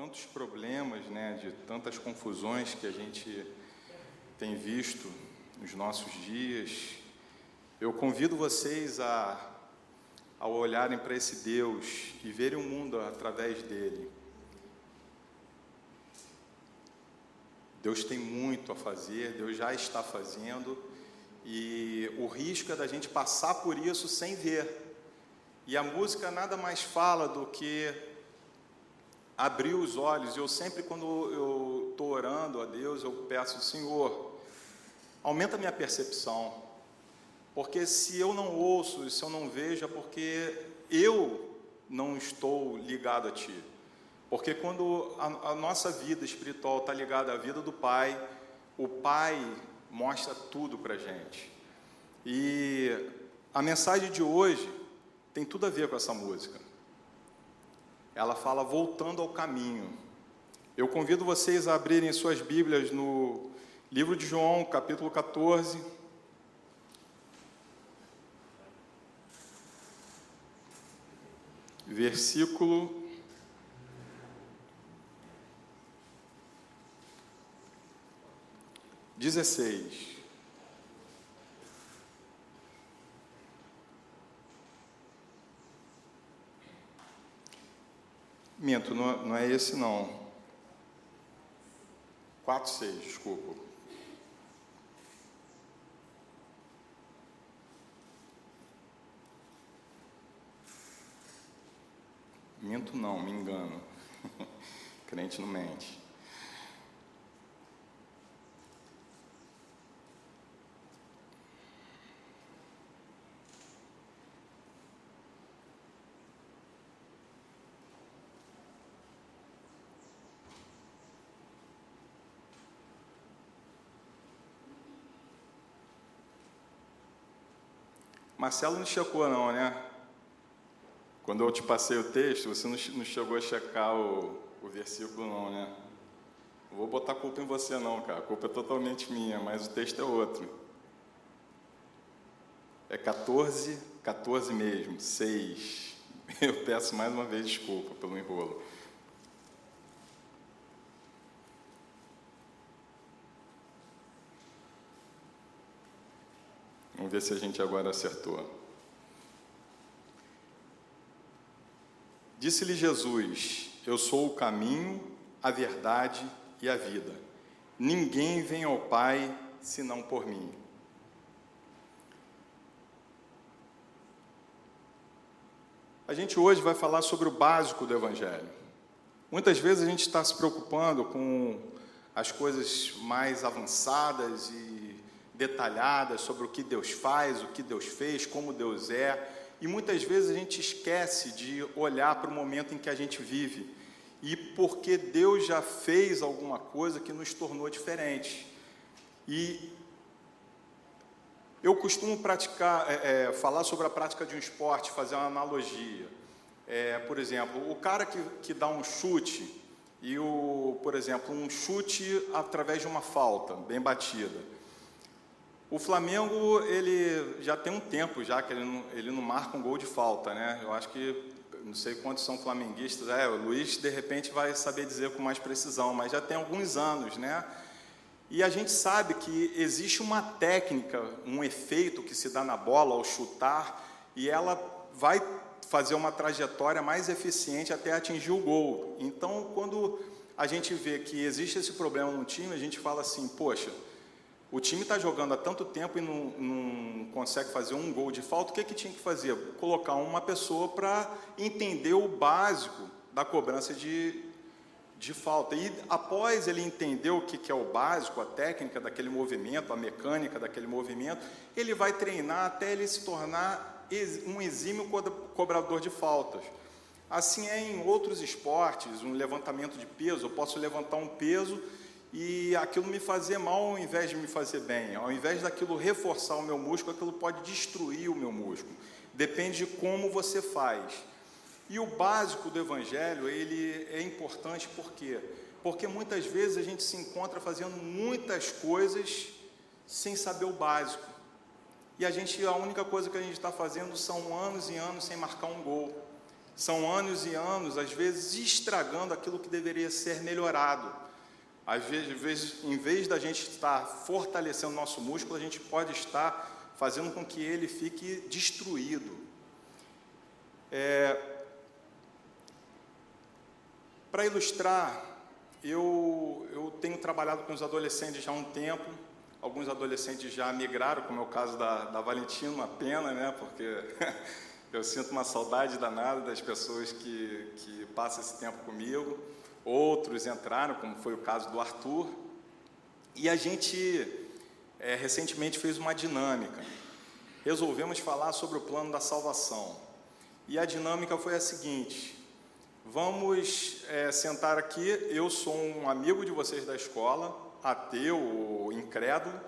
tantos problemas, né, de tantas confusões que a gente tem visto nos nossos dias, eu convido vocês a, a olharem para esse Deus e verem o mundo através dele. Deus tem muito a fazer, Deus já está fazendo, e o risco é da gente passar por isso sem ver. E a música nada mais fala do que abrir os olhos. Eu sempre, quando eu estou orando a Deus, eu peço, Senhor, aumenta minha percepção. Porque se eu não ouço, se eu não vejo, é porque eu não estou ligado a Ti. Porque quando a, a nossa vida espiritual está ligada à vida do Pai, o Pai mostra tudo para a gente. E a mensagem de hoje tem tudo a ver com essa música. Ela fala voltando ao caminho. Eu convido vocês a abrirem suas Bíblias no livro de João, capítulo 14. Versículo 16. Minto, não, não é esse não. 4, 6, desculpa. Minto não, me engano. Crente não mente. Marcelo não checou não, né? Quando eu te passei o texto, você não chegou a checar o, o versículo não, né? Não vou botar culpa em você não, cara. A culpa é totalmente minha, mas o texto é outro. É 14, 14 mesmo, 6. Eu peço mais uma vez desculpa pelo enrolo. Vamos ver se a gente agora acertou. Disse-lhe Jesus: Eu sou o caminho, a verdade e a vida. Ninguém vem ao Pai senão por mim. A gente hoje vai falar sobre o básico do Evangelho. Muitas vezes a gente está se preocupando com as coisas mais avançadas e detalhadas sobre o que Deus faz, o que Deus fez, como Deus é, e muitas vezes a gente esquece de olhar para o momento em que a gente vive e porque Deus já fez alguma coisa que nos tornou diferentes. E eu costumo praticar, é, é, falar sobre a prática de um esporte, fazer uma analogia. É, por exemplo, o cara que, que dá um chute e o, por exemplo, um chute através de uma falta bem batida. O Flamengo, ele já tem um tempo já que ele não, ele não marca um gol de falta, né? Eu acho que, não sei quantos são flamenguistas, é, o Luiz de repente vai saber dizer com mais precisão, mas já tem alguns anos, né? E a gente sabe que existe uma técnica, um efeito que se dá na bola ao chutar, e ela vai fazer uma trajetória mais eficiente até atingir o gol. Então, quando a gente vê que existe esse problema no time, a gente fala assim, poxa, o time está jogando há tanto tempo e não, não, consegue fazer um gol de falta, o que, que tinha que fazer? Colocar uma pessoa para entender o básico da cobrança de, de falta. E após ele entender o que, que é o básico, a técnica daquele movimento, a mecânica daquele movimento, ele vai treinar até ele se tornar um exímio cobrador de faltas. Assim é em outros esportes, um levantamento de peso, eu posso levantar um peso e aquilo me fazer mal ao invés de me fazer bem. Ao invés daquilo reforçar o meu músculo, aquilo pode destruir o meu músculo. Depende de como você faz. E o básico do evangelho, ele é importante por quê? Porque muitas vezes a gente se encontra fazendo muitas coisas sem saber o básico. E a gente, a única coisa que a gente está fazendo são anos e anos sem marcar um gol, São anos e anos, às vezes, estragando aquilo que deveria ser melhorado. Às vezes, em vez da gente estar fortalecendo nosso músculo, a gente pode estar fazendo com que ele fique destruído. É... Para ilustrar, eu, eu tenho trabalhado com os adolescentes já há um tempo. Alguns adolescentes já migraram, como é o caso da, da Valentina, uma pena, né? Porque eu sinto uma saudade danada das pessoas que, que passam esse tempo comigo. Outros entraram, como foi o caso do Arthur. E a gente é, recentemente fez uma dinâmica. Resolvemos falar sobre o plano da salvação. E a dinâmica foi a seguinte: vamos é, sentar aqui. Eu sou um amigo de vocês da escola, ateu, incrédulo,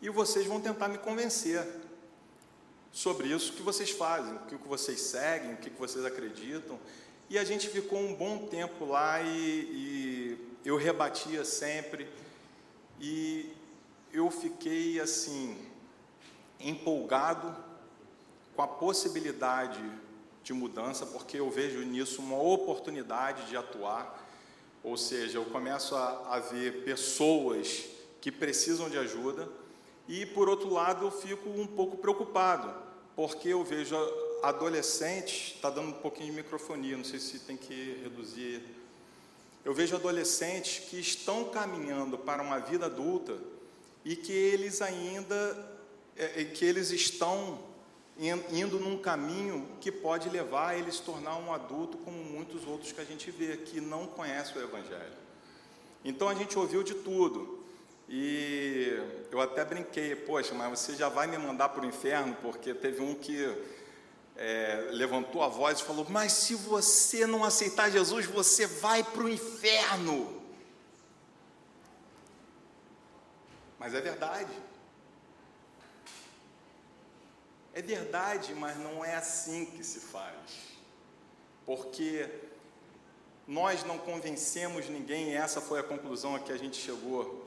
e vocês vão tentar me convencer sobre isso que vocês fazem, o que vocês seguem, o que vocês acreditam. E a gente ficou um bom tempo lá e, e eu rebatia sempre. E eu fiquei assim, empolgado com a possibilidade de mudança, porque eu vejo nisso uma oportunidade de atuar. Ou seja, eu começo a, a ver pessoas que precisam de ajuda, e por outro lado, eu fico um pouco preocupado, porque eu vejo adolescentes, está dando um pouquinho de microfonia, não sei se tem que reduzir. Eu vejo adolescentes que estão caminhando para uma vida adulta e que eles ainda, é, é que eles estão indo num caminho que pode levar a ele se tornar um adulto como muitos outros que a gente vê que não conhecem o Evangelho. Então a gente ouviu de tudo. E eu até brinquei, poxa, mas você já vai me mandar para o inferno, porque teve um que é, levantou a voz e falou: Mas se você não aceitar Jesus, você vai para o inferno. Mas é verdade. É verdade, mas não é assim que se faz. Porque nós não convencemos ninguém, e essa foi a conclusão a que a gente chegou.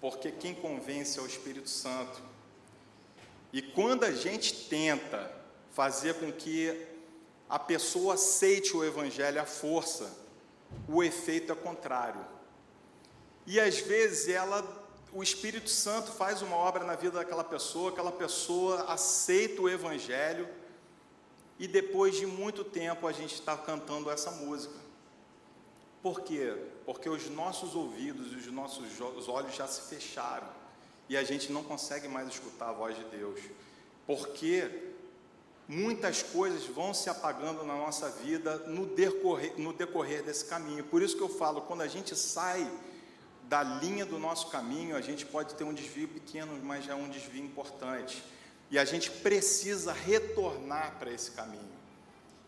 Porque quem convence é o Espírito Santo. E quando a gente tenta fazer com que a pessoa aceite o Evangelho à força, o efeito é contrário. E às vezes ela, o Espírito Santo faz uma obra na vida daquela pessoa, aquela pessoa aceita o Evangelho, e depois de muito tempo a gente está cantando essa música. Por quê? Porque os nossos ouvidos e os nossos olhos já se fecharam e a gente não consegue mais escutar a voz de Deus. Porque muitas coisas vão se apagando na nossa vida no decorrer, no decorrer desse caminho. Por isso que eu falo, quando a gente sai da linha do nosso caminho, a gente pode ter um desvio pequeno, mas já é um desvio importante. E a gente precisa retornar para esse caminho.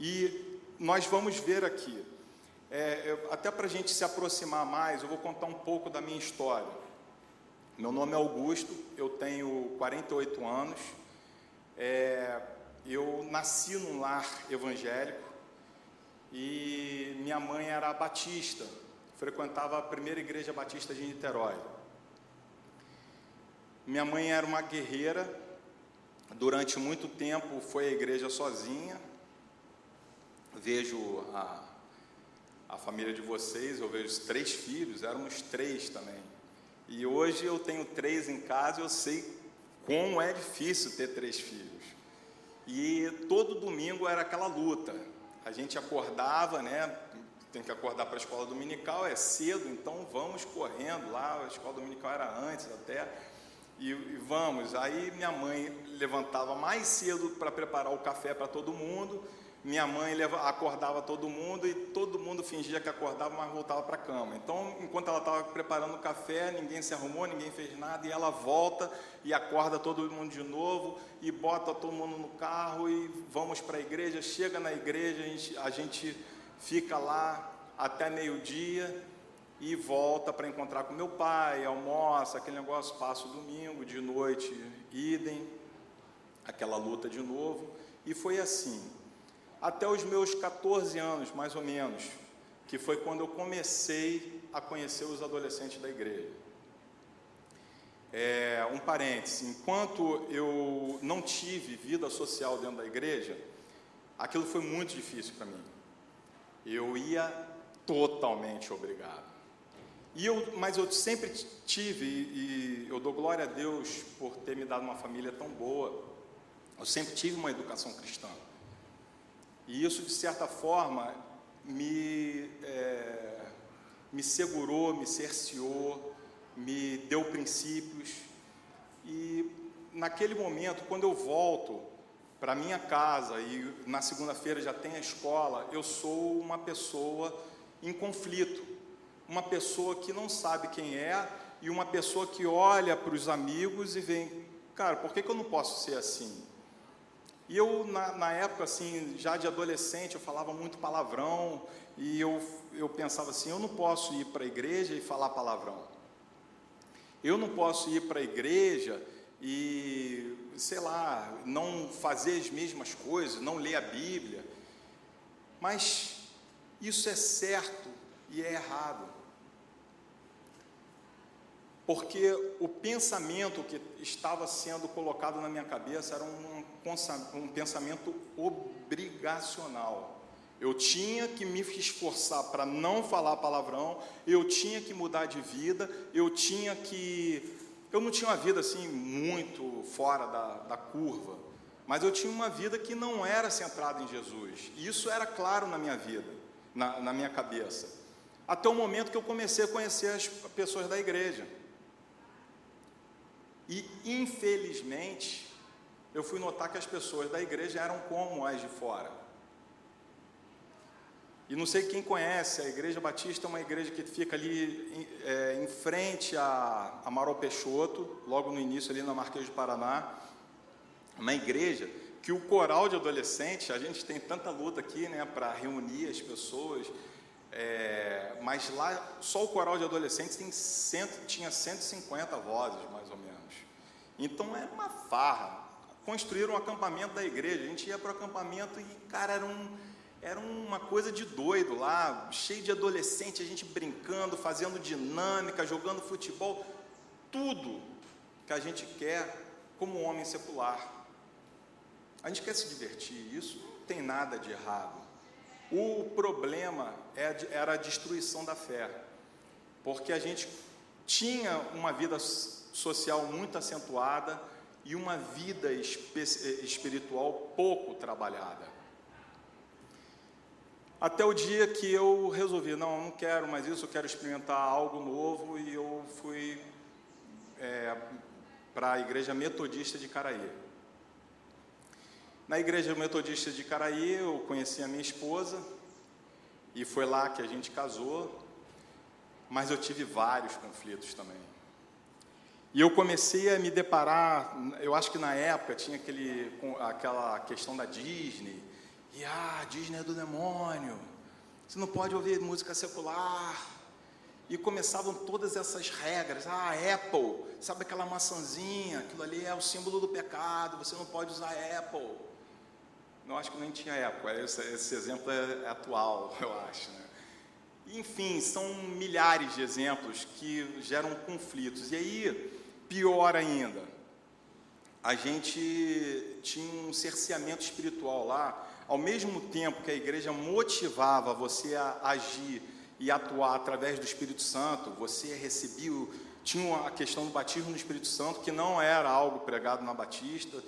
E nós vamos ver aqui, é, até para a gente se aproximar mais, eu vou contar um pouco da minha história. Meu nome é Augusto, eu tenho 48 anos. É, eu nasci num lar evangélico e minha mãe era batista, frequentava a primeira igreja batista de Niterói. Minha mãe era uma guerreira, durante muito tempo foi à igreja sozinha. Vejo a, a família de vocês, eu vejo os três filhos, éramos três também. E hoje eu tenho três em casa e eu sei como é difícil ter três filhos. E todo domingo era aquela luta. A gente acordava, né? Tem que acordar para a escola dominical, é cedo, então vamos correndo lá. A escola dominical era antes até. E, e vamos. Aí minha mãe levantava mais cedo para preparar o café para todo mundo minha mãe acordava todo mundo e todo mundo fingia que acordava, mas voltava para a cama. Então, enquanto ela estava preparando o café, ninguém se arrumou, ninguém fez nada, e ela volta e acorda todo mundo de novo e bota todo mundo no carro e vamos para a igreja. Chega na igreja, a gente, a gente fica lá até meio-dia e volta para encontrar com meu pai, almoça, aquele negócio, passa o domingo, de noite, idem, aquela luta de novo. E foi assim até os meus 14 anos, mais ou menos, que foi quando eu comecei a conhecer os adolescentes da igreja. É, um parêntese, enquanto eu não tive vida social dentro da igreja, aquilo foi muito difícil para mim. eu ia totalmente obrigado. E eu, mas eu sempre tive, e eu dou glória a Deus por ter me dado uma família tão boa, eu sempre tive uma educação cristã. E isso, de certa forma, me, é, me segurou, me cerceou, me deu princípios. E naquele momento, quando eu volto para minha casa e na segunda-feira já tem a escola, eu sou uma pessoa em conflito, uma pessoa que não sabe quem é e uma pessoa que olha para os amigos e vem, cara, por que, que eu não posso ser assim? E eu, na, na, época, assim, já de adolescente, eu falava muito palavrão, e eu, eu pensava assim, eu não posso ir para a igreja e falar palavrão. Eu não posso ir para a igreja e, sei lá, não fazer as mesmas coisas, não ler a Bíblia. Mas isso é certo e é errado. Porque o pensamento que estava sendo colocado na minha cabeça era um, um pensamento obrigacional. Eu tinha que me esforçar para não falar palavrão, eu tinha que mudar de vida, eu tinha que. Eu não tinha uma vida assim muito fora da, da curva, mas eu tinha uma vida que não era centrada em Jesus. E isso era claro na minha vida, na, na minha cabeça. Até o momento que eu comecei a conhecer as pessoas da igreja. E, infelizmente, eu fui notar que as pessoas da igreja eram como as de fora. E não sei quem conhece, a Igreja Batista é uma igreja que fica ali é, em frente a Amaral Peixoto, logo no início ali na Marquês de Paraná. Uma igreja que o coral de adolescentes, a gente tem tanta luta aqui, né, para reunir as pessoas, é, mas lá só o coral de adolescentes tem cento, tinha 150 vozes, mais ou menos. Então era uma farra. Construíram um acampamento da igreja, a gente ia para o acampamento e, cara, era um era uma coisa de doido lá, cheio de adolescente, a gente brincando, fazendo dinâmica, jogando futebol, tudo que a gente quer como homem secular. A gente quer se divertir, isso não tem nada de errado. O problema é era a destruição da fé, porque a gente tinha uma vida social muito acentuada e uma vida espiritual pouco trabalhada. Até o dia que eu resolvi, não, não quero mais isso, eu quero experimentar algo novo e eu fui é, para a igreja metodista de Caraí. Na igreja metodista de Caraí eu conheci a minha esposa e foi lá que a gente casou, mas eu tive vários conflitos também. E eu comecei a me deparar, eu acho que na época tinha aquele, aquela questão da Disney, e ah, Disney é do demônio. Você não pode ouvir música secular. E começavam todas essas regras. Ah, Apple, sabe aquela maçãzinha? Aquilo ali é o símbolo do pecado. Você não pode usar Apple. Não acho que nem tinha Apple. Esse, esse exemplo é, é, atual, eu acho. Né? Enfim, são milhares de exemplos que geram conflitos. E aí, pior ainda, a gente tinha um cerceamento espiritual lá ao mesmo tempo que a igreja motivava você a agir e atuar através do Espírito Santo, você recebia, tinha a questão do batismo no Espírito Santo, que não era algo pregado na Batista,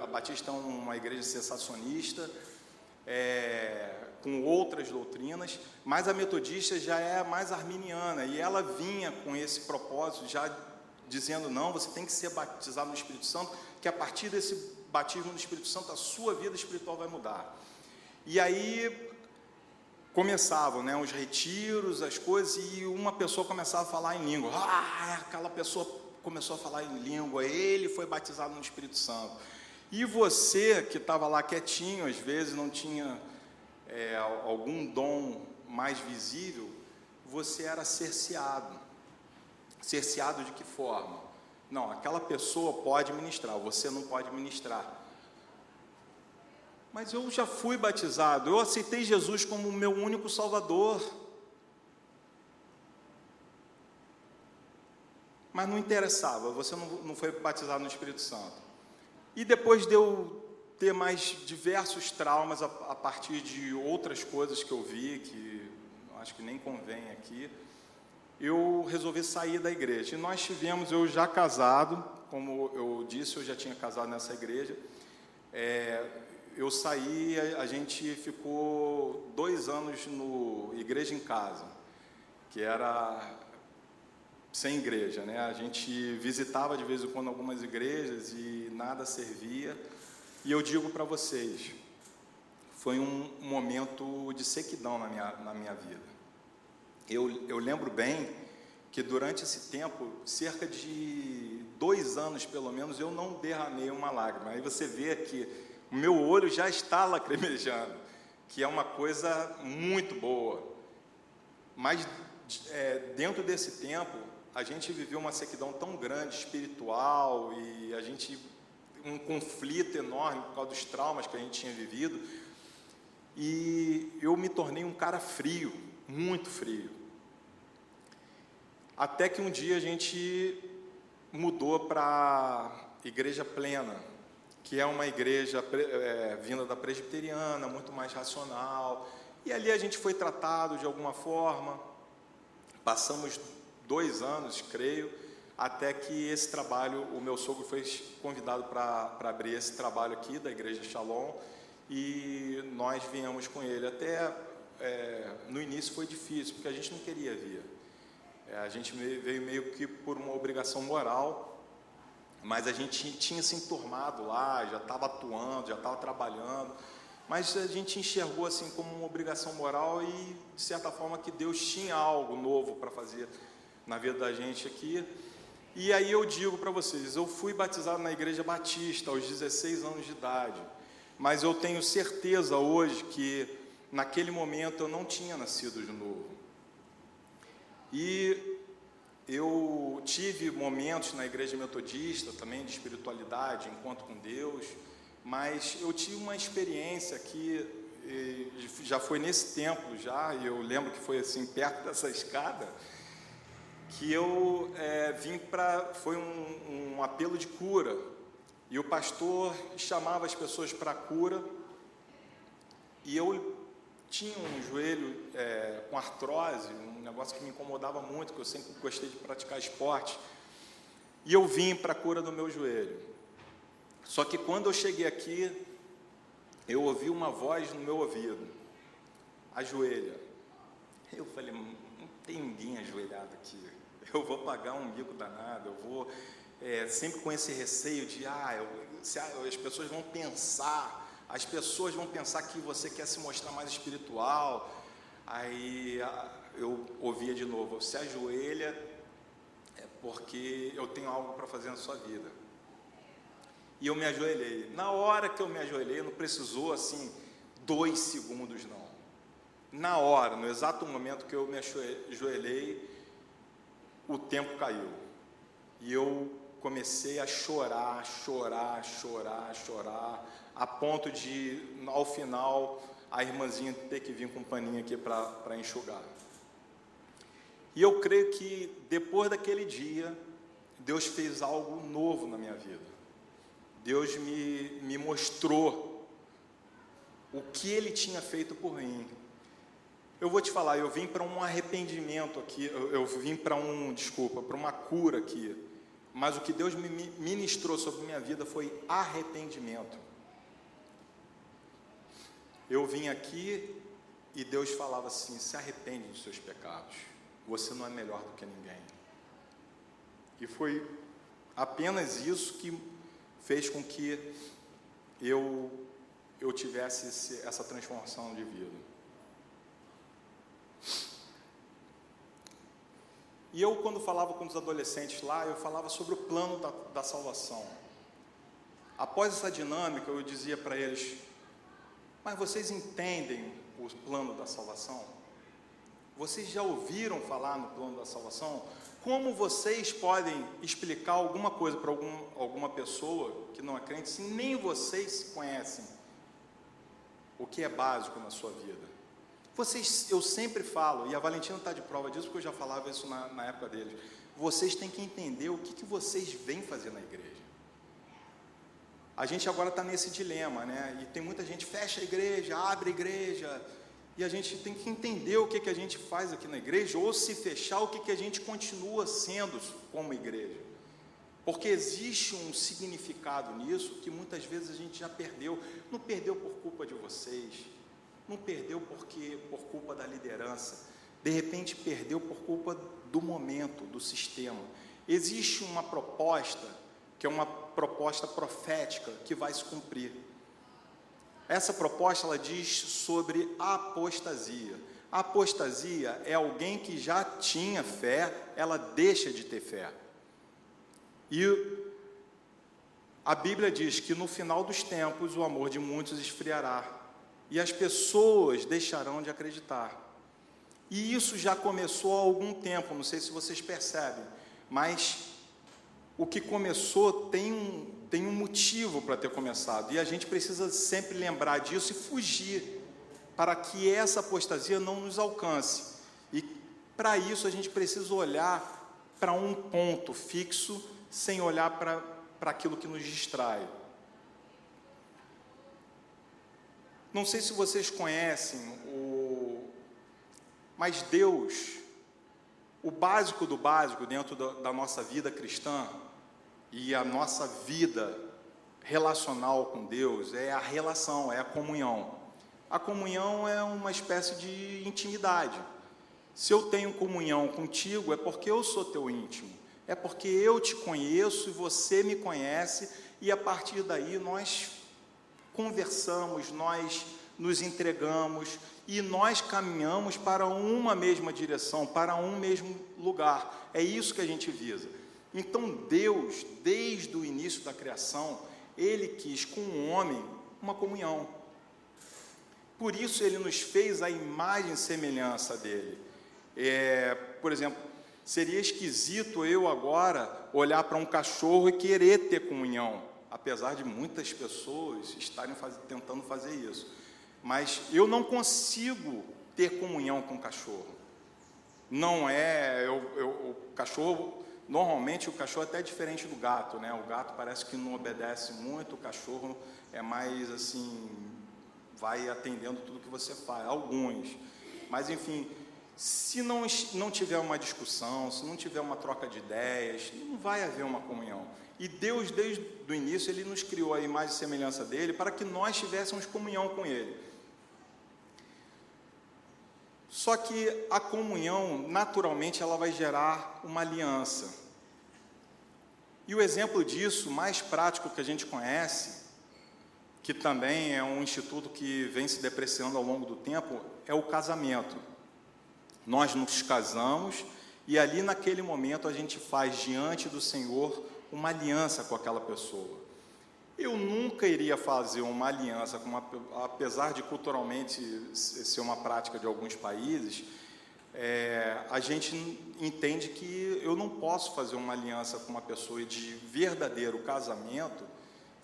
a Batista é uma igreja sensacionista, é, com outras doutrinas, mas a metodista já é mais arminiana, e ela vinha com esse propósito, já dizendo, não, você tem que ser batizado no Espírito Santo, que a partir desse batismo no Espírito Santo, a sua vida espiritual vai mudar. E aí começavam né, os retiros, as coisas, e uma pessoa começava a falar em língua. Ah, aquela pessoa começou a falar em língua, ele foi batizado no Espírito Santo. E você que estava lá quietinho, às vezes não tinha é, algum dom mais visível, você era cerceado. Cerceado de que forma? Não, aquela pessoa pode ministrar, você não pode ministrar. Mas eu já fui batizado, eu aceitei Jesus como meu único Salvador. Mas não interessava, você não, não foi batizado no Espírito Santo. E depois de eu ter mais diversos traumas a, a partir de outras coisas que eu vi, que acho que nem convém aqui, eu resolvi sair da igreja. E nós tivemos, eu já casado, como eu disse, eu já tinha casado nessa igreja. É, eu saí, a gente ficou dois anos no Igreja em Casa, que era sem igreja, né? A gente visitava de vez em quando algumas igrejas e nada servia. E eu digo para vocês, foi um momento de sequidão na minha, na minha vida. Eu, eu lembro bem que durante esse tempo, cerca de dois anos pelo menos, eu não derramei uma lágrima. Aí você vê que o meu olho já está lacrimejando, que é uma coisa muito boa. Mas é, dentro desse tempo, a gente viveu uma sequidão tão grande espiritual e a gente um conflito enorme por causa dos traumas que a gente tinha vivido. E eu me tornei um cara frio, muito frio. Até que um dia a gente mudou para Igreja Plena, que é uma igreja é, vinda da presbiteriana, muito mais racional. E ali a gente foi tratado de alguma forma. Passamos dois anos, creio, até que esse trabalho, o meu sogro foi convidado para abrir esse trabalho aqui da Igreja Shalom e nós viemos com ele. Até é, no início foi difícil, porque a gente não queria vir. É, a gente veio meio que por uma obrigação moral, mas a gente tinha se enturmado lá, já estava atuando, já estava trabalhando, mas a gente enxergou assim como uma obrigação moral e, de certa forma, que Deus tinha algo novo para fazer na vida da gente aqui. E aí eu digo para vocês, eu fui batizado na igreja batista aos 16 anos de idade, mas eu tenho certeza hoje que naquele momento eu não tinha nascido de novo. E eu tive momentos na igreja metodista também de espiritualidade, encontro com Deus, mas eu tive uma experiência que já foi nesse templo já, e eu lembro que foi assim perto dessa escada, que eu é, vim para. Foi um, um, apelo de cura. E o pastor chamava as pessoas para cura. E eu tinha um joelho é, com artrose, um negócio que me incomodava muito, que eu sempre gostei de praticar esporte. E eu vim para a cura do meu joelho. Só que quando eu cheguei aqui, eu ouvi uma voz no meu ouvido: ajoelha. Eu falei: não tem ninguém ajoelhado aqui eu vou pagar um bico danado, eu vou é, sempre com esse receio de, ah, eu, se, as pessoas vão pensar, as pessoas vão pensar que você quer se mostrar mais espiritual. Aí eu ouvia de novo, se ajoelha é porque eu tenho algo para fazer na sua vida. E eu me ajoelhei. Na hora que eu me ajoelhei, não precisou assim dois segundos não. Na hora, no exato momento que eu me ajoelhei, o tempo caiu. E eu comecei a chorar, chorar, chorar, chorar, a ponto de, ao final, a irmãzinha ter que vir com paninho aqui para enxugar. E eu creio que depois daquele dia, Deus fez algo novo na minha vida. Deus me, me mostrou o que Ele tinha feito por mim, eu vou te falar, eu vim para um arrependimento aqui, eu, eu vim para um, desculpa, para uma cura aqui. Mas o que Deus me ministrou sobre minha vida foi arrependimento. Eu vim aqui e Deus falava assim: se arrepende dos seus pecados, você não é melhor do que ninguém. E foi apenas isso que fez com que eu, eu tivesse esse, essa transformação de vida. E eu, quando falava com os adolescentes lá, eu falava sobre o plano da, da salvação. Após essa dinâmica, eu dizia para eles: Mas vocês entendem o plano da salvação? Vocês já ouviram falar no plano da salvação? Como vocês podem explicar alguma coisa para algum, alguma pessoa que não é crente se nem vocês conhecem o que é básico na sua vida? Vocês, eu sempre falo, e a Valentina está de prova disso, porque eu já falava isso na, na época deles. Vocês têm que entender o que, que vocês vêm fazer na igreja. a gente agora está nesse dilema, né? E tem muita gente fecha a igreja, abre a igreja, e a gente tem que entender o que, que a gente faz aqui na igreja, ou se fechar, o que, que a gente continua sendo como igreja. Porque existe um significado nisso que muitas vezes a gente já perdeu. Não perdeu por culpa de vocês, não perdeu porque por culpa da liderança. De repente perdeu por culpa do momento, do sistema. Existe uma proposta que é uma proposta profética que vai se cumprir. Essa proposta ela diz sobre a apostasia. A apostasia é alguém que já tinha fé, ela deixa de ter fé. E a Bíblia diz que no final dos tempos o amor de muitos esfriará e as pessoas deixarão de acreditar. E isso já começou há algum tempo, não sei se vocês percebem, mas o que começou tem um, tem um motivo para ter começado, e a gente precisa sempre lembrar disso e fugir, para que essa apostasia não nos alcance. E para isso a gente precisa olhar para um ponto fixo, sem olhar para, aquilo que nos distrai. Não sei se vocês conhecem o. Mas Deus, o básico do básico dentro da nossa vida cristã, e a nossa vida relacional com Deus é a relação, é a comunhão. A comunhão é uma espécie de intimidade. Se eu tenho comunhão contigo, é porque eu sou teu íntimo, é porque eu te conheço e você me conhece, e a partir daí nós conversamos, nós nos entregamos e nós caminhamos para uma mesma direção, para um mesmo lugar. É isso que a gente visa. Então Deus, desde o início da criação, ele quis com o homem uma comunhão. Por isso ele nos fez a imagem e semelhança dele. É, por exemplo, seria esquisito eu agora olhar para um cachorro e querer ter comunhão, apesar de muitas pessoas estarem faz, tentando fazer isso. Mas eu não consigo ter comunhão com o cachorro. Não é, eu, eu, o cachorro Normalmente o cachorro é até diferente do gato, né? O gato parece que não obedece muito, o cachorro é mais assim, vai atendendo tudo que você faz, alguns. Mas enfim, se não, não tiver uma discussão, se não tiver uma troca de ideias, não vai haver uma comunhão. E Deus, desde o início, Ele nos criou a imagem e semelhança dEle para que nós tivéssemos comunhão com Ele. Só que a comunhão, naturalmente, ela vai gerar uma aliança. E o exemplo disso, mais prático que a gente conhece, que também é um instituto que vem se depreciando ao longo do tempo, é o casamento. Nós nos casamos e ali naquele momento a gente faz diante do Senhor uma aliança com aquela pessoa. Eu nunca iria fazer uma aliança uma, apesar de culturalmente ser uma prática de alguns países, é, a gente entende que eu não posso fazer uma aliança com uma pessoa de verdadeiro casamento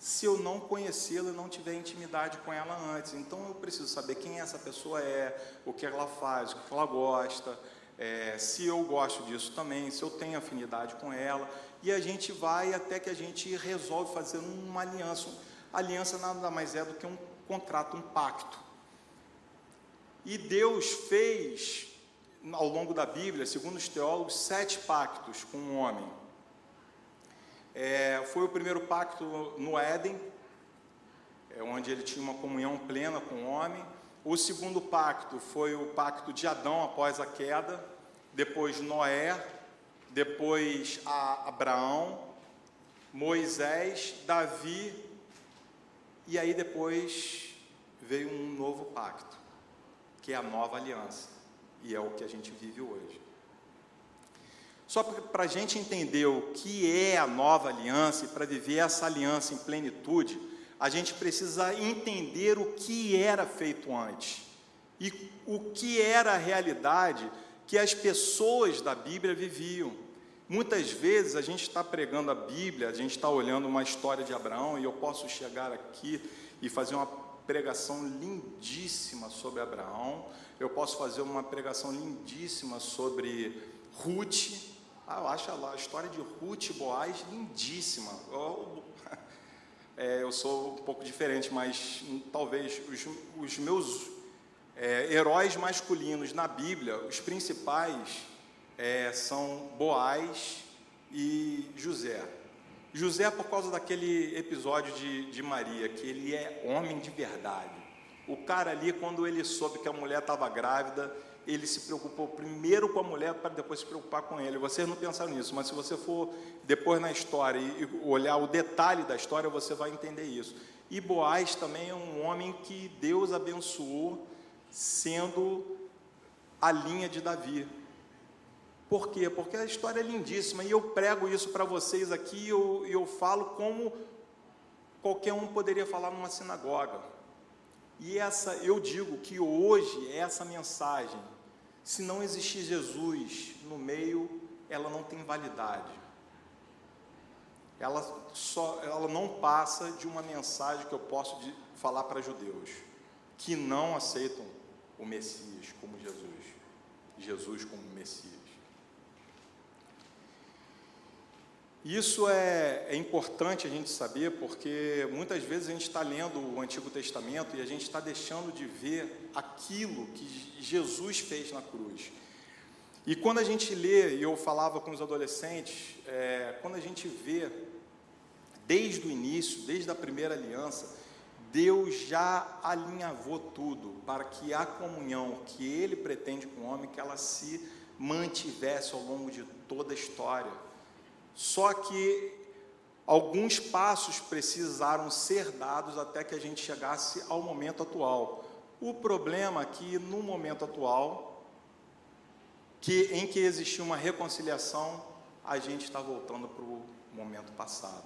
se eu não conhecê-la e não tiver intimidade com ela antes. Então eu preciso saber quem essa pessoa é, o que ela faz, o que ela gosta, é, se eu gosto disso também, se eu tenho afinidade com ela e a gente vai até que a gente resolve fazer uma aliança. aliança nada mais é do que um contrato, um pacto. E Deus fez, ao longo da Bíblia, segundo os teólogos, sete pactos com o homem. É, foi o primeiro pacto no Éden, é, onde ele tinha uma comunhão plena com o homem. O segundo pacto foi o pacto de Adão após a queda, depois Noé, depois Abraão, Moisés, Davi, e aí depois veio um novo pacto, que é a nova aliança, e é o que a gente vive hoje. Só para a gente entender o que é a nova aliança e para viver essa aliança em plenitude, a gente precisa entender o que era feito antes e o que era a realidade que as pessoas da Bíblia viviam. Muitas vezes a gente está pregando a Bíblia, a gente está olhando uma história de Abraão e eu posso chegar aqui e fazer uma pregação lindíssima sobre Abraão, eu posso fazer uma pregação lindíssima sobre Ruth. Ah, eu acho a história de Ruth e Boaz lindíssima. é, eu sou um pouco diferente, mas hum, talvez os, os meus é, heróis masculinos na Bíblia, os principais é, são Boaz e José. José, por causa daquele episódio de, de Maria, que ele é homem de verdade. O cara ali, quando ele soube que a mulher estava grávida, ele se preocupou primeiro com a mulher para depois se preocupar com ele. Vocês não pensaram nisso, mas se você for depois na história e olhar o detalhe da história, você vai entender isso. E Boaz também é um homem que Deus abençoou, sendo a linha de Davi. Por quê? Porque a história é lindíssima e eu prego isso para vocês aqui e eu, eu falo como qualquer um poderia falar numa sinagoga. E essa, eu digo que hoje essa mensagem, se não existir Jesus no meio, ela não tem validade. Ela só, ela não passa de uma mensagem que eu posso de, falar para judeus que não aceitam o Messias como Jesus, Jesus como Messias. Isso é, é, importante a gente saber porque muitas vezes a gente está lendo o Antigo Testamento e a gente está deixando de ver aquilo que Jesus fez na cruz. E quando a gente lê, e eu falava com os adolescentes, é, quando a gente vê, desde o início, desde a primeira aliança, Deus já alinhavou tudo para que a comunhão que Ele pretende com o homem, que ela se mantivesse ao longo de toda a história. Só que alguns passos precisaram ser dados até que a gente chegasse ao momento atual. O problema é que no momento atual, que em que existia uma reconciliação, a gente está voltando para o momento passado.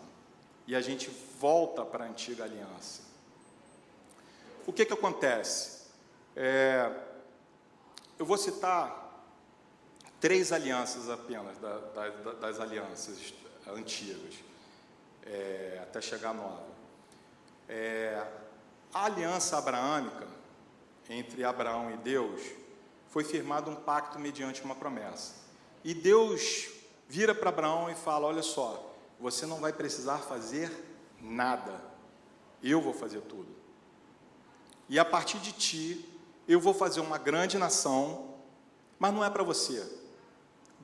E a gente volta para a antiga aliança. O que, que acontece? É, eu vou citar três alianças apenas, da, da, das alianças antigas, é, até chegar à nova. É, a aliança abraâmica entre Abraão e Deus foi firmado um pacto mediante uma promessa. E Deus vira para Abraão e fala: Olha só, você não vai precisar fazer nada, eu vou fazer tudo. E a partir de ti, eu vou fazer uma grande nação, mas não é para você,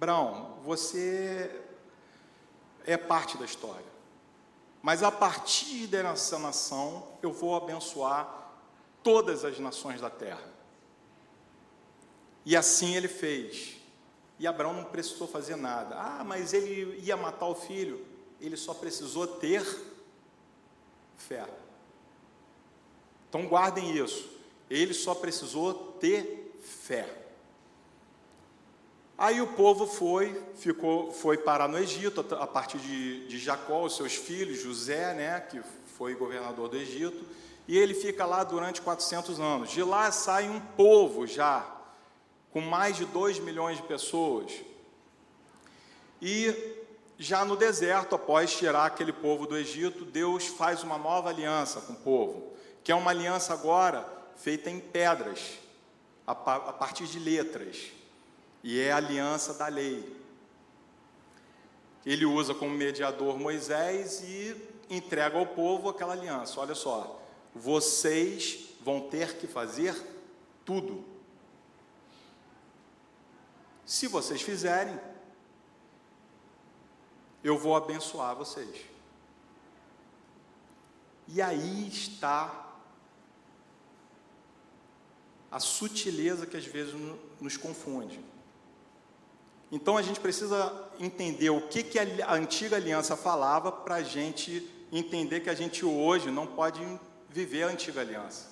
Brown, você é parte da história. Mas a partir dessa nação, eu vou abençoar todas as nações da terra. E assim ele fez. E Abraão não precisou fazer nada. Ah, mas ele ia matar o filho. Ele só precisou ter fé. Então guardem isso. Ele só precisou ter fé. Aí o povo foi, ficou, foi parar no Egito, a partir de, de Jacó, os seus filhos, José, né, que foi governador do Egito, e ele fica lá durante 400 anos. De lá sai um povo já, com mais de 2 milhões de pessoas. E já no deserto, após tirar aquele povo do Egito, Deus faz uma nova aliança com o povo, que é uma aliança agora feita em pedras, a partir de letras e é a aliança da lei. Ele usa como mediador Moisés e entrega ao povo aquela aliança. Olha só, vocês vão ter que fazer tudo. Se vocês fizerem, eu vou abençoar vocês. E aí está a sutileza que às vezes nos confunde. Então a gente precisa entender o que, que a antiga aliança falava para a gente entender que a gente hoje não pode viver a antiga aliança.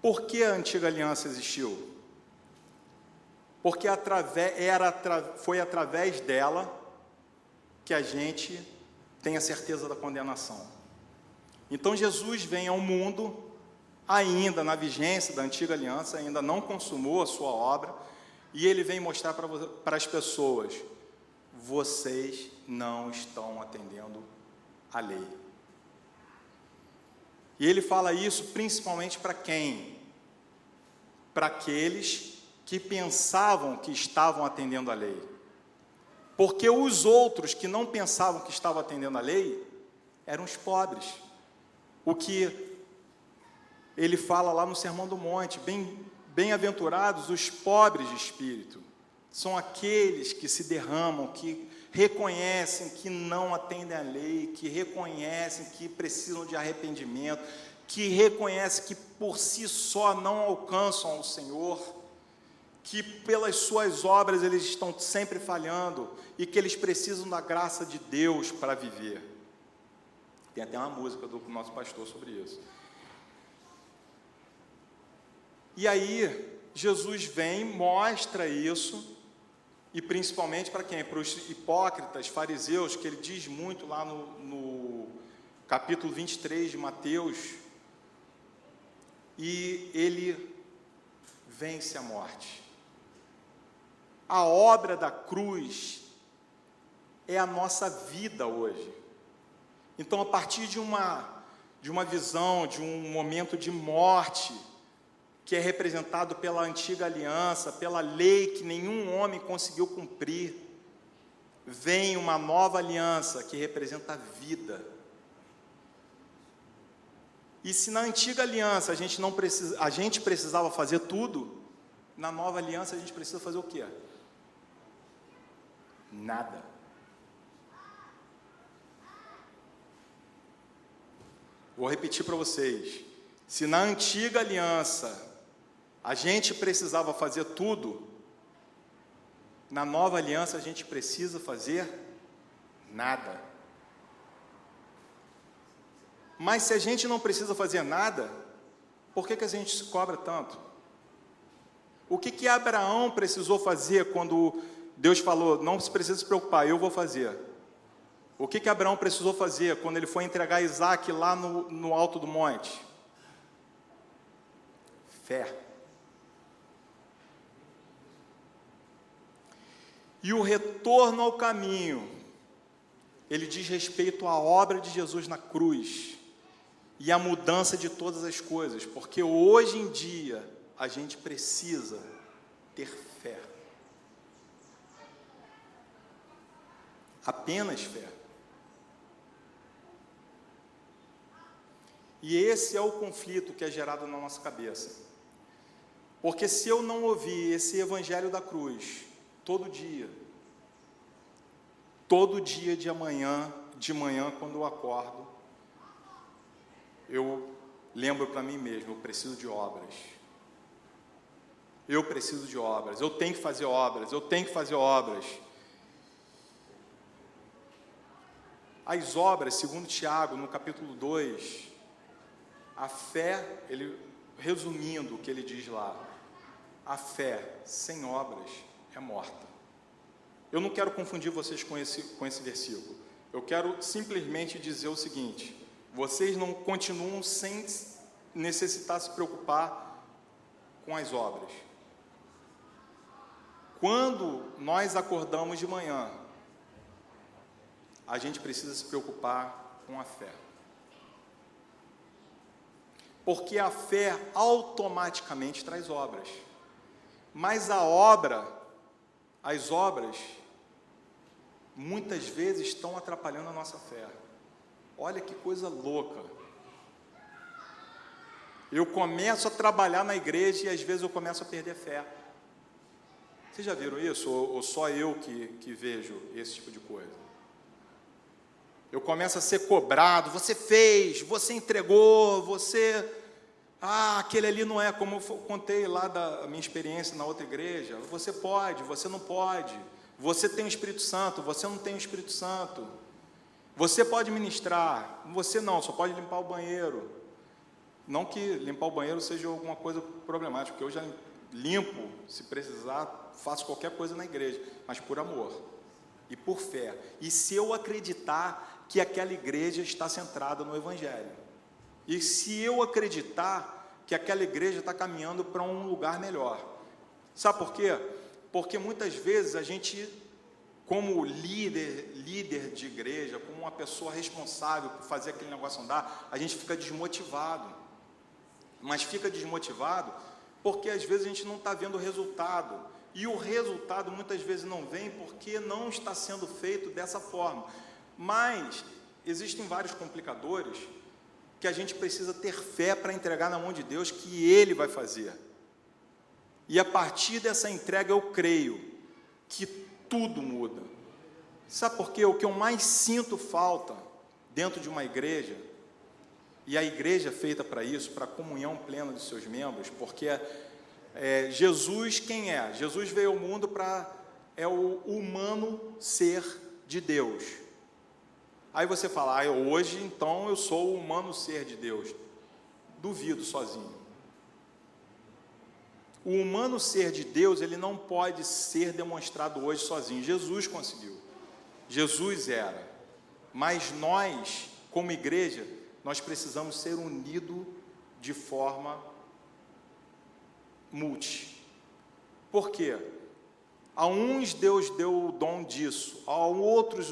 Por que a antiga aliança existiu? Porque através, era, foi através dela que a gente tem a certeza da condenação. Então Jesus vem ao mundo ainda na vigência da antiga aliança, ainda não consumou a sua obra, e ele vem mostrar para, as pessoas: vocês não estão atendendo a lei. E ele fala isso principalmente para quem? Para aqueles que pensavam que estavam atendendo a lei. Porque os outros que não pensavam que estavam atendendo a lei eram os pobres. O que ele fala lá no Sermão do Monte, bem bem-aventurados os pobres de espírito. São aqueles que se derramam, que reconhecem que não atendem à lei, que reconhecem que precisam de arrependimento, que reconhecem que por si só não alcançam o Senhor, que pelas suas obras eles estão sempre falhando e que eles precisam da graça de Deus para viver. Tem até uma música do nosso pastor sobre isso. E aí, Jesus vem, mostra isso, e principalmente para quem? Para os hipócritas, fariseus, que ele diz muito lá no, no capítulo 23 de Mateus, e ele vence a morte. A obra da cruz é a nossa vida hoje. Então, a partir de uma, de uma visão, de um momento de morte, que é representado pela antiga aliança, pela lei que nenhum homem conseguiu cumprir, vem uma nova aliança que representa a vida. E se na antiga aliança a gente não precisa, a gente precisava fazer tudo, na nova aliança a gente precisa fazer o quê? Nada. Vou repetir para vocês. Se na antiga aliança a gente precisava fazer tudo, na nova aliança a gente precisa fazer nada. Mas se a gente não precisa fazer nada, por que, que a gente se cobra tanto? O que, que Abraão precisou fazer quando Deus falou: não se precisa se preocupar, eu vou fazer? O que, que Abraão precisou fazer quando ele foi entregar Isaac lá no, no alto do monte? Fé. E o retorno ao caminho, ele diz respeito à obra de Jesus na cruz e à mudança de todas as coisas, porque hoje em dia a gente precisa ter fé. Apenas fé. E esse é o conflito que é gerado na nossa cabeça. Porque se eu não ouvir esse evangelho da cruz, todo dia. Todo dia de amanhã, de manhã, quando eu acordo, eu lembro para mim mesmo, eu preciso de obras. Eu preciso de obras, eu tenho que fazer obras, eu tenho que fazer obras. As obras, segundo Tiago, no capítulo 2, a fé, ele resumindo o que ele diz lá, a fé sem obras é morta. Eu não quero confundir vocês com esse, com esse versículo. Eu quero simplesmente dizer o seguinte: vocês não continuam sem necessitar se preocupar com as obras. Quando nós acordamos de manhã, a gente precisa se preocupar com a fé. Porque a fé automaticamente traz obras. Mas a obra as obras muitas vezes estão atrapalhando a nossa fé. Olha que coisa louca. Eu começo a trabalhar na igreja e às vezes eu começo a perder fé. Vocês já viram isso? Ou, ou só eu que, que vejo esse tipo de coisa? Eu começo a ser cobrado, você fez, você entregou, você ah, aquele ali não é, como eu contei lá da minha experiência na outra igreja. Você pode, você não pode. Você tem o Espírito Santo, você não tem o Espírito Santo. Você pode ministrar, você não, só pode limpar o banheiro. Não que limpar o banheiro seja alguma coisa problemática, porque eu já limpo, se precisar, faço qualquer coisa na igreja, mas por amor e por fé. E se eu acreditar que aquela igreja está centrada no Evangelho. E se eu acreditar que aquela igreja está caminhando para um lugar melhor. Sabe por quê? Porque muitas vezes a gente, como líder, líder de igreja, como uma pessoa responsável por fazer aquele negócio andar, a gente fica desmotivado. Mas fica desmotivado porque às vezes a gente não está vendo o resultado. E o resultado muitas vezes não vem porque não está sendo feito dessa forma. Mas existem vários complicadores que a gente precisa ter fé para entregar na mão de Deus que Ele vai fazer. E a partir dessa entrega eu creio que tudo muda. Sabe por quê? O que eu mais sinto falta dentro de uma igreja, e a igreja é feita para isso, para a comunhão plena dos seus membros, porque é, Jesus quem é? Jesus veio ao mundo para é o humano ser de Deus. Aí você fala, ah, hoje então eu sou o humano ser de Deus. Duvido sozinho. O humano ser de Deus, ele não pode ser demonstrado hoje sozinho. Jesus conseguiu. Jesus era. Mas nós, como igreja, nós precisamos ser unidos de forma multi. Por quê? A uns Deus deu o dom disso, a outros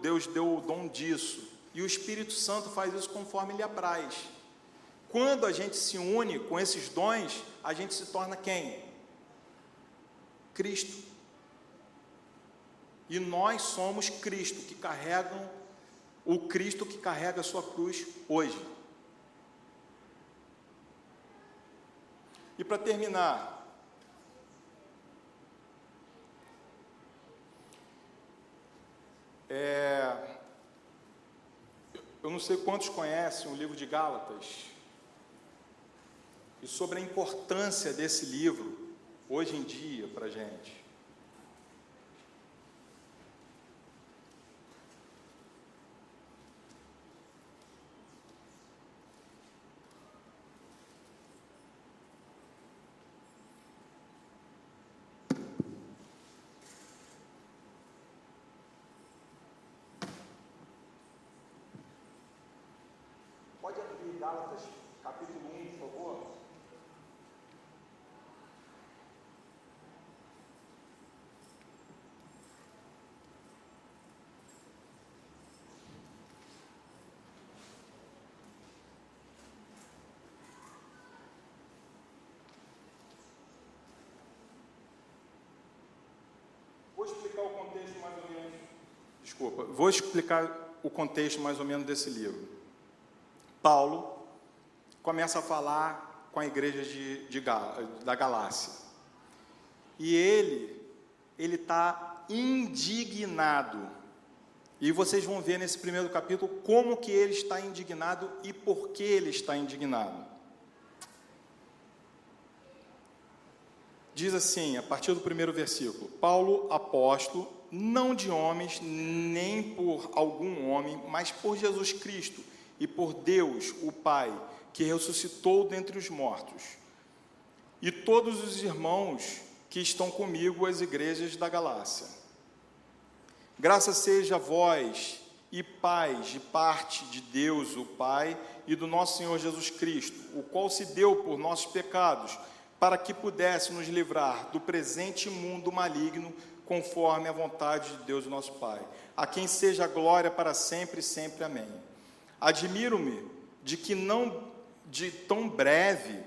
Deus deu o dom disso, e o Espírito Santo faz isso conforme lhe apraz. Quando a gente se une com esses dons, a gente se torna quem? Cristo. E nós somos Cristo que carregam o Cristo que carrega a sua cruz hoje. E para terminar, é, eu não sei quantos conhecem o livro de Gálatas e sobre a importância desse livro hoje em dia para a gente. Pode abrir Gálatas capítulo 1, por favor? Vou explicar o contexto mais ou menos. Desculpa, vou explicar o contexto mais ou menos desse livro. Paulo começa a falar com a igreja de, de da Galácia. E ele, ele está indignado. E vocês vão ver nesse primeiro capítulo como que ele está indignado e por que ele está indignado. Diz assim, a partir do primeiro versículo: Paulo, apóstolo, não de homens, nem por algum homem, mas por Jesus Cristo e por Deus, o Pai, que ressuscitou dentre os mortos, e todos os irmãos que estão comigo as igrejas da Galácia. Graças seja a vós e paz de parte de Deus, o Pai, e do nosso Senhor Jesus Cristo, o qual se deu por nossos pecados para que pudesse nos livrar do presente mundo maligno, conforme a vontade de Deus nosso Pai. A quem seja a glória para sempre e sempre. Amém. Admiro-me de que não de tão breve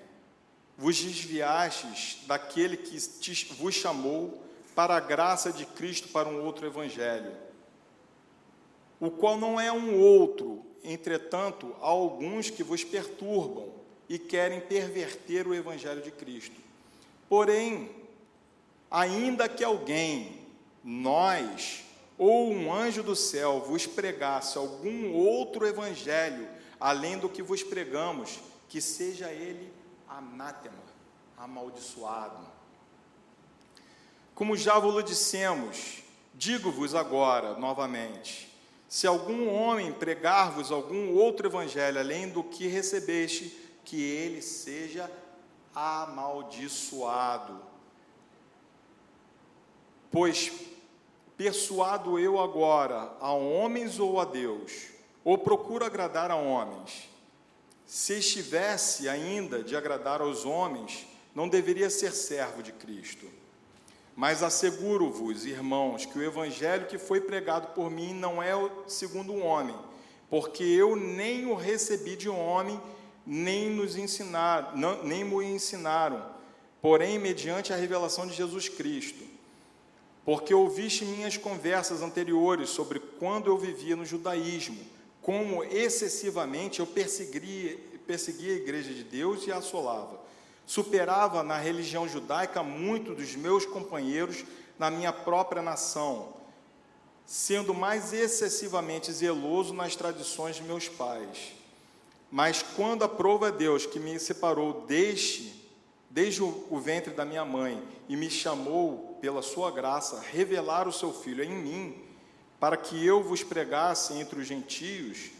vos desviastes daquele que te, vos chamou para a graça de Cristo para um outro evangelho, o qual não é um outro, entretanto, há alguns que vos perturbam e querem perverter o Evangelho de Cristo. Porém, ainda que alguém, nós ou um anjo do céu vos pregasse algum outro Evangelho além do que vos pregamos, que seja ele anátema, amaldiçoado. Como já vos dissemos, digo-vos agora novamente: se algum homem pregar-vos algum outro evangelho além do que recebeste, que ele seja amaldiçoado. Pois persuado eu agora a homens ou a Deus, ou procuro agradar a homens. Se estivesse ainda de agradar aos homens, não deveria ser servo de Cristo. Mas asseguro-vos, irmãos, que o evangelho que foi pregado por mim não é segundo o homem, porque eu nem o recebi de homem, nem nos ensinaram, não, nem me ensinaram, porém mediante a revelação de Jesus Cristo. Porque ouviste minhas conversas anteriores sobre quando eu vivia no judaísmo, como excessivamente eu perseguia, perseguia a igreja de Deus e a assolava. Superava na religião judaica muito dos meus companheiros na minha própria nação, sendo mais excessivamente zeloso nas tradições de meus pais. Mas quando aprova Deus que me separou desde, desde o ventre da minha mãe e me chamou pela sua graça revelar o seu filho em mim, para que eu vos pregasse entre os gentios,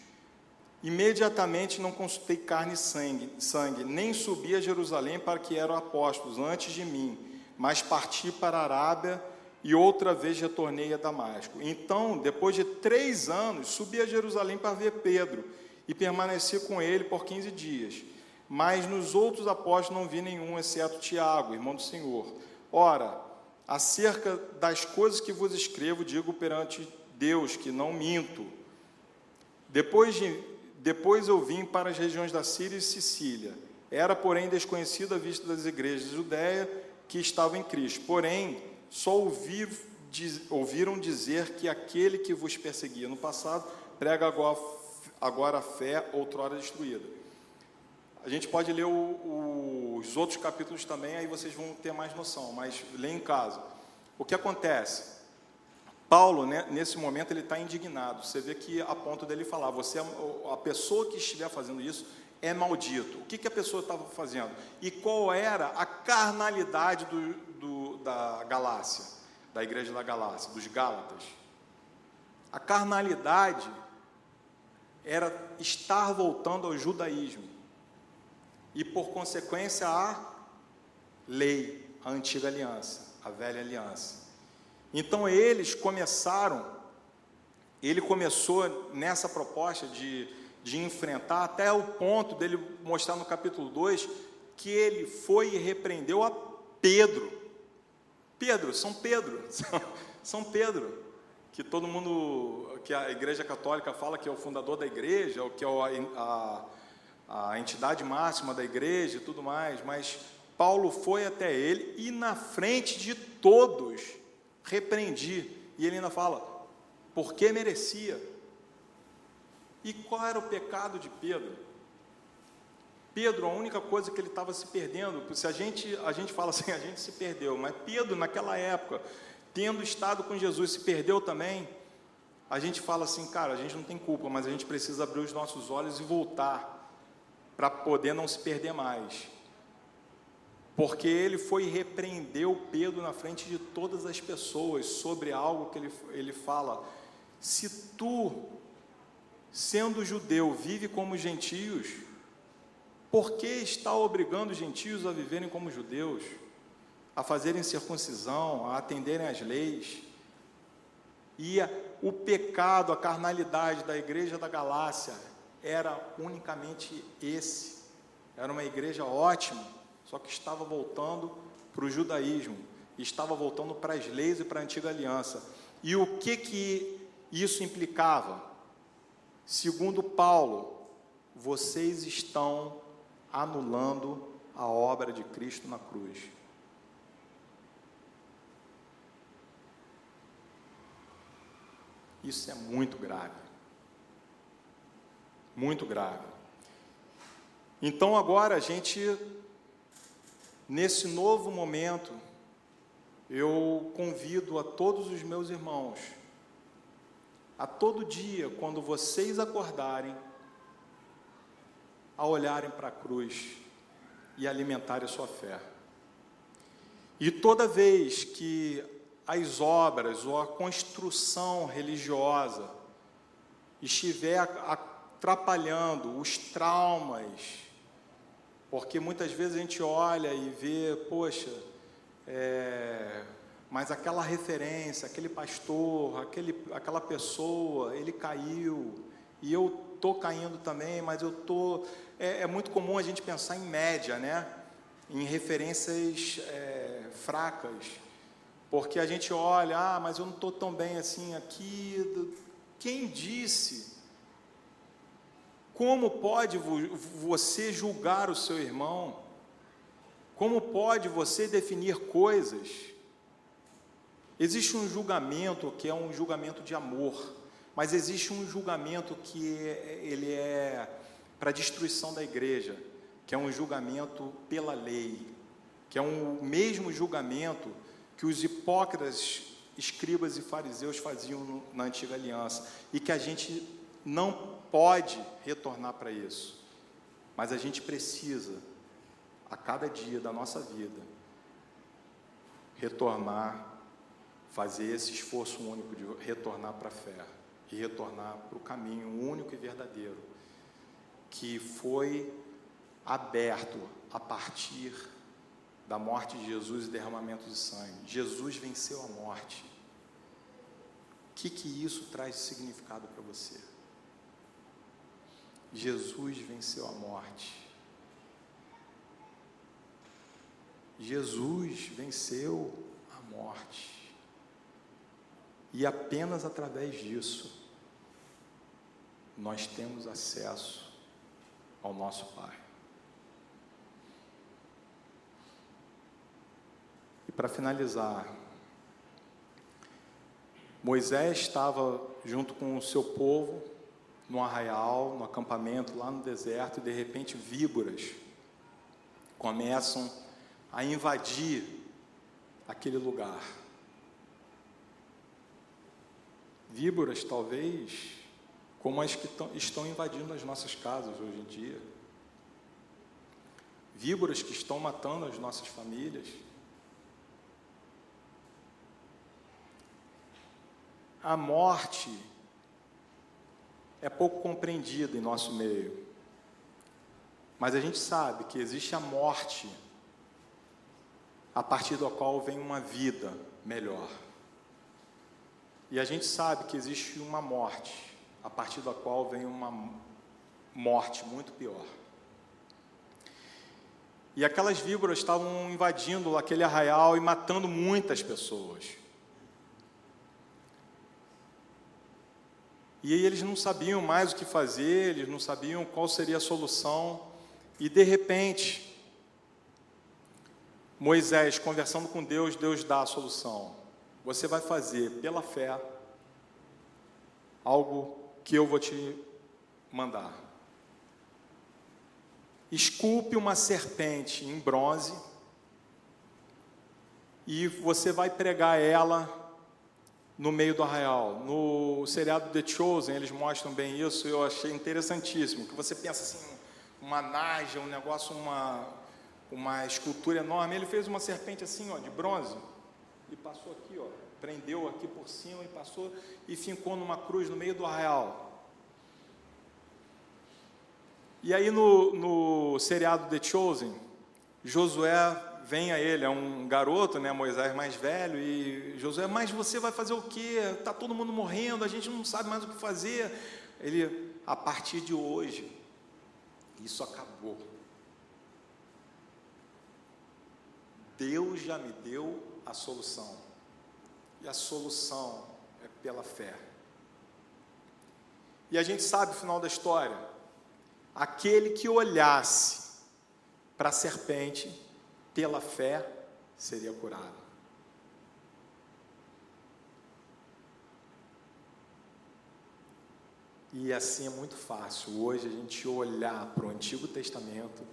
imediatamente não consultei carne e sangue, sangue, nem subi a Jerusalém para que eram apóstolos antes de mim, mas parti para a Arábia e outra vez retornei a Damasco. Então, depois de três anos, subi a Jerusalém para ver Pedro e permaneci com ele por 15 dias. Mas nos outros apóstolos não vi nenhum, exceto Tiago, irmão do Senhor. Ora, acerca das coisas que vos escrevo, digo perante Deus que não minto. Depois, de, depois eu vim para as regiões da Síria e Sicília. Era, porém, desconhecido à vista das igrejas de Judéia que estavam em Cristo. Porém, só ouvi, diz, ouviram dizer que aquele que vos perseguia no passado prega agora agora a fé outrora destruída. A gente pode ler o, o, os outros capítulos também, aí vocês vão ter mais noção, mas lê em casa. O que acontece? Paulo, né, nesse momento, ele está indignado. Você vê que a ponto dele falar, você, é a pessoa que estiver fazendo isso é maldito. O que, que a pessoa estava fazendo? E qual era a carnalidade do, do, da Galácia, da igreja da Galácia, dos Gálatas? A carnalidade era estar voltando ao judaísmo e, por consequência, a lei, a antiga aliança, a velha aliança. Então eles começaram, ele começou nessa proposta de, de enfrentar, até o ponto dele mostrar no capítulo 2 que ele foi e repreendeu a Pedro. Pedro, São Pedro, São Pedro que todo mundo, que a Igreja Católica fala que é o fundador da igreja, ou que é a, a, a entidade máxima da igreja e tudo mais, mas Paulo foi até ele e na frente de todos repreendi. E ele ainda fala, porque merecia. E qual era o pecado de Pedro? Pedro, a única coisa que ele estava se perdendo, se a gente, a gente fala assim, a gente se perdeu, mas Pedro, naquela época, tendo estado com Jesus, se perdeu também, a gente fala assim, cara, a gente não tem culpa, mas a gente precisa abrir os nossos olhos e voltar para poder não se perder mais. Porque ele foi e repreendeu Pedro na frente de todas as pessoas sobre algo que ele, ele fala: se tu, sendo judeu, vive como gentios, por que está obrigando os gentios a viverem como judeus? a fazerem circuncisão, a atenderem às leis. E o pecado, a carnalidade da igreja da Galácia era unicamente esse. Era uma igreja ótima, só que estava voltando para o judaísmo, estava voltando para as leis e para a antiga aliança. E o que que isso implicava? Segundo Paulo, vocês estão anulando a obra de Cristo na cruz. Isso é muito grave. Muito grave. Então agora a gente, nesse novo momento, eu convido a todos os meus irmãos, a todo dia, quando vocês acordarem, a olharem para a cruz e alimentarem a sua fé. E toda vez que as obras ou a construção religiosa estiver atrapalhando os traumas, porque muitas vezes a gente olha e vê, poxa, é, mas aquela referência, aquele pastor, aquele, aquela pessoa, ele caiu, e eu estou caindo também, mas eu estou. É, é, muito comum a gente pensar em média, né? em referências é, fracas. Porque a gente olha, ah, mas eu não estou tão bem assim aqui. Quem disse? Como pode você julgar o seu irmão? Como pode você definir coisas? Existe um julgamento que é um julgamento de amor, mas existe um julgamento que ele é para destruição da igreja, que é um julgamento pela lei, que é um mesmo julgamento que os hipócritas, escribas e fariseus faziam na antiga aliança, e que a gente não pode retornar para isso. Mas a gente precisa a cada dia da nossa vida retornar, fazer esse esforço único de retornar para a fé e retornar para o caminho único e verdadeiro que foi aberto a partir da morte de Jesus e derramamento de sangue. Jesus venceu a morte. O que, que isso traz de significado para você? Jesus venceu a morte. Jesus venceu a morte. E apenas através disso nós temos acesso ao nosso Pai. E para finalizar, Moisés estava junto com o seu povo no arraial, no acampamento lá no deserto, e de repente víboras começam a invadir aquele lugar. Víboras, talvez, como as que estão invadindo as nossas casas hoje em dia. Víboras que estão matando as nossas famílias. A morte é pouco compreendida em nosso meio. Mas a gente sabe que existe a morte a partir da qual vem uma vida melhor. E a gente sabe que existe uma morte, a partir da qual vem uma morte muito pior. E aquelas víboras estavam invadindo aquele arraial e matando muitas pessoas. E eles não sabiam mais o que fazer, eles não sabiam qual seria a solução. E de repente, Moisés conversando com Deus, Deus dá a solução. Você vai fazer pela fé algo que eu vou te mandar. Esculpe uma serpente em bronze e você vai pregar ela no meio do arraial. No seriado The Chosen, eles mostram bem isso, eu achei interessantíssimo, que você pensa assim, uma naja, um negócio, uma uma escultura enorme. Ele fez uma serpente assim, ó, de bronze, e passou aqui, ó, prendeu aqui por cima e passou e fincou numa cruz no meio do arraial. E aí no, no seriado The Chosen, Josué vem a ele, é um garoto, né, Moisés mais velho, e Josué, mas você vai fazer o quê? Está todo mundo morrendo, a gente não sabe mais o que fazer. Ele, a partir de hoje, isso acabou. Deus já me deu a solução. E a solução é pela fé. E a gente sabe o final da história. Aquele que olhasse para a serpente pela fé seria curado. E assim é muito fácil hoje a gente olhar para o Antigo Testamento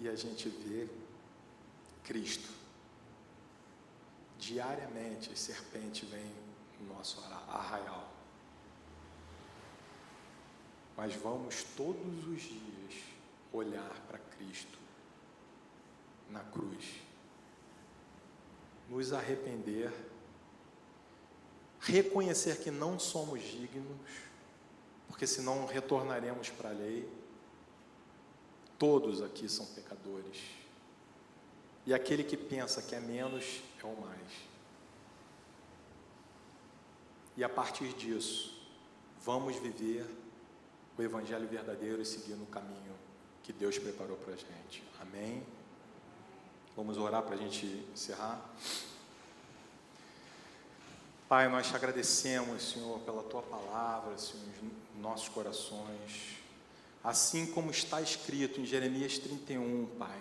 e a gente ver Cristo. Diariamente a serpente vem no nosso arraial. Mas vamos todos os dias olhar para Cristo na cruz, nos arrepender, reconhecer que não somos dignos, porque senão retornaremos para a lei. Todos aqui são pecadores. E aquele que pensa que é menos é o mais. E a partir disso, vamos viver o Evangelho verdadeiro e seguir no caminho que Deus preparou para a gente. Amém? Vamos orar para a gente encerrar. Pai, nós te agradecemos, Senhor, pela tua palavra, Senhor, em nossos corações. Assim como está escrito em Jeremias 31, Pai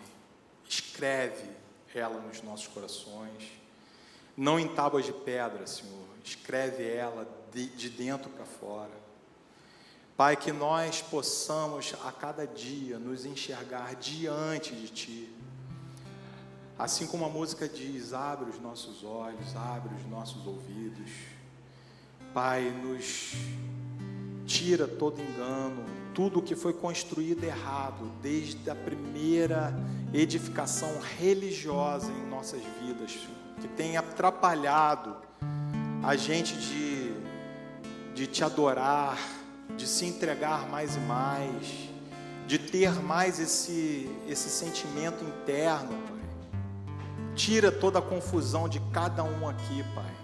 escreve ela nos nossos corações, não em tábuas de pedra, Senhor, escreve ela de, de dentro para fora. Pai, que nós possamos a cada dia nos enxergar diante de Ti. Assim como a música diz: abre os nossos olhos, abre os nossos ouvidos. Pai, nos tira todo engano, tudo que foi construído errado, desde a primeira edificação religiosa em nossas vidas, que tem atrapalhado a gente de, de te adorar, de se entregar mais e mais, de ter mais esse, esse sentimento interno. Tira toda a confusão de cada um aqui, Pai.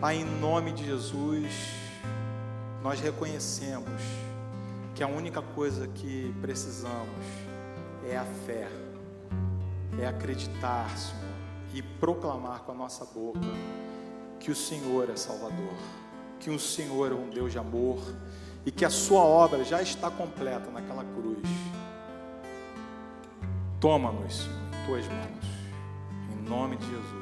Pai, em nome de Jesus, nós reconhecemos que a única coisa que precisamos é a fé, é acreditar, Senhor, e proclamar com a nossa boca que o Senhor é Salvador, que o Senhor é um Deus de amor e que a sua obra já está completa naquela cruz. Toma-nos, Senhor, tuas mãos, em nome de Jesus.